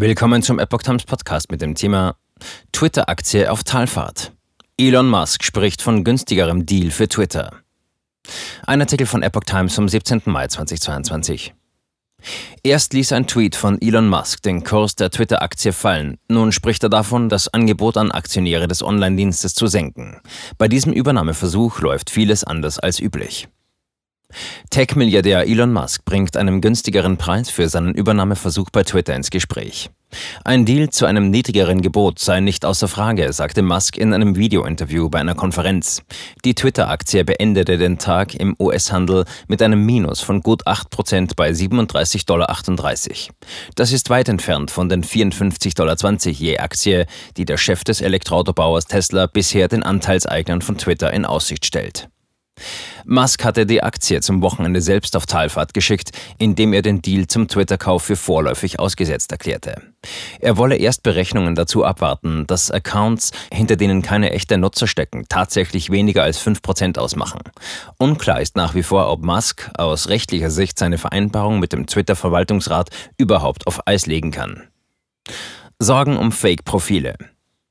Willkommen zum Epoch Times Podcast mit dem Thema Twitter-Aktie auf Talfahrt. Elon Musk spricht von günstigerem Deal für Twitter. Ein Artikel von Epoch Times vom 17. Mai 2022. Erst ließ ein Tweet von Elon Musk den Kurs der Twitter-Aktie fallen. Nun spricht er davon, das Angebot an Aktionäre des Online-Dienstes zu senken. Bei diesem Übernahmeversuch läuft vieles anders als üblich. Tech-Milliardär Elon Musk bringt einen günstigeren Preis für seinen Übernahmeversuch bei Twitter ins Gespräch. Ein Deal zu einem niedrigeren Gebot sei nicht außer Frage, sagte Musk in einem Videointerview bei einer Konferenz. Die Twitter-Aktie beendete den Tag im US-Handel mit einem Minus von gut 8% bei 37,38 Dollar. Das ist weit entfernt von den 54,20 Dollar je Aktie, die der Chef des Elektroautobauers Tesla bisher den Anteilseignern von Twitter in Aussicht stellt. Musk hatte die Aktie zum Wochenende selbst auf Talfahrt geschickt, indem er den Deal zum Twitter-Kauf für vorläufig ausgesetzt erklärte. Er wolle erst Berechnungen dazu abwarten, dass Accounts, hinter denen keine echten Nutzer stecken, tatsächlich weniger als 5% ausmachen. Unklar ist nach wie vor, ob Musk aus rechtlicher Sicht seine Vereinbarung mit dem Twitter-Verwaltungsrat überhaupt auf Eis legen kann. Sorgen um Fake-Profile.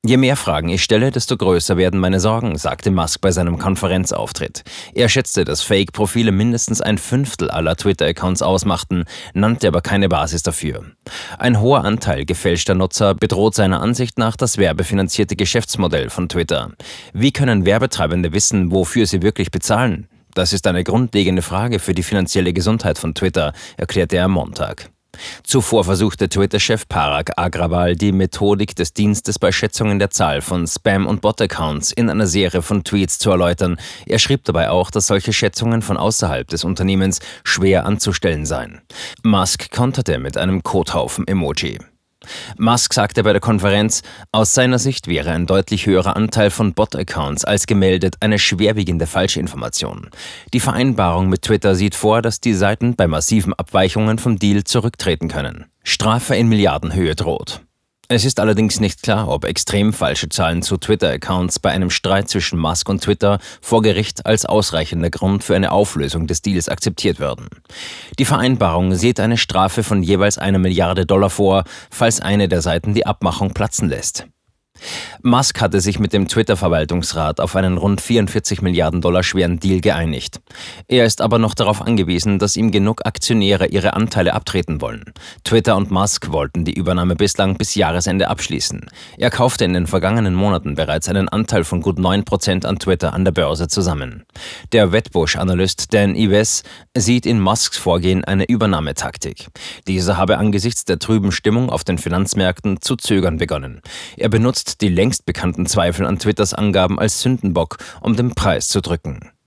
Je mehr Fragen ich stelle, desto größer werden meine Sorgen, sagte Musk bei seinem Konferenzauftritt. Er schätzte, dass Fake-Profile mindestens ein Fünftel aller Twitter-Accounts ausmachten, nannte aber keine Basis dafür. Ein hoher Anteil gefälschter Nutzer bedroht seiner Ansicht nach das werbefinanzierte Geschäftsmodell von Twitter. Wie können Werbetreibende wissen, wofür sie wirklich bezahlen? Das ist eine grundlegende Frage für die finanzielle Gesundheit von Twitter, erklärte er am Montag. Zuvor versuchte Twitter-Chef Parag Agrawal die Methodik des Dienstes bei Schätzungen der Zahl von Spam- und Bot-Accounts in einer Serie von Tweets zu erläutern. Er schrieb dabei auch, dass solche Schätzungen von außerhalb des Unternehmens schwer anzustellen seien. Musk konterte mit einem Kothaufen-Emoji. Musk sagte bei der Konferenz, aus seiner Sicht wäre ein deutlich höherer Anteil von Bot-Accounts als gemeldet eine schwerwiegende Falschinformation. Die Vereinbarung mit Twitter sieht vor, dass die Seiten bei massiven Abweichungen vom Deal zurücktreten können. Strafe in Milliardenhöhe droht. Es ist allerdings nicht klar, ob extrem falsche Zahlen zu Twitter-Accounts bei einem Streit zwischen Musk und Twitter vor Gericht als ausreichender Grund für eine Auflösung des Deals akzeptiert werden. Die Vereinbarung sieht eine Strafe von jeweils einer Milliarde Dollar vor, falls eine der Seiten die Abmachung platzen lässt. Musk hatte sich mit dem Twitter-Verwaltungsrat auf einen rund 44 Milliarden Dollar schweren Deal geeinigt. Er ist aber noch darauf angewiesen, dass ihm genug Aktionäre ihre Anteile abtreten wollen. Twitter und Musk wollten die Übernahme bislang bis Jahresende abschließen. Er kaufte in den vergangenen Monaten bereits einen Anteil von gut 9% an Twitter an der Börse zusammen. Der Wedbush-Analyst Dan Ives sieht in Musks Vorgehen eine Übernahmetaktik. Dieser habe angesichts der trüben Stimmung auf den Finanzmärkten zu zögern begonnen. Er benutzt die längst bekannten Zweifel an Twitters Angaben als Sündenbock, um den Preis zu drücken.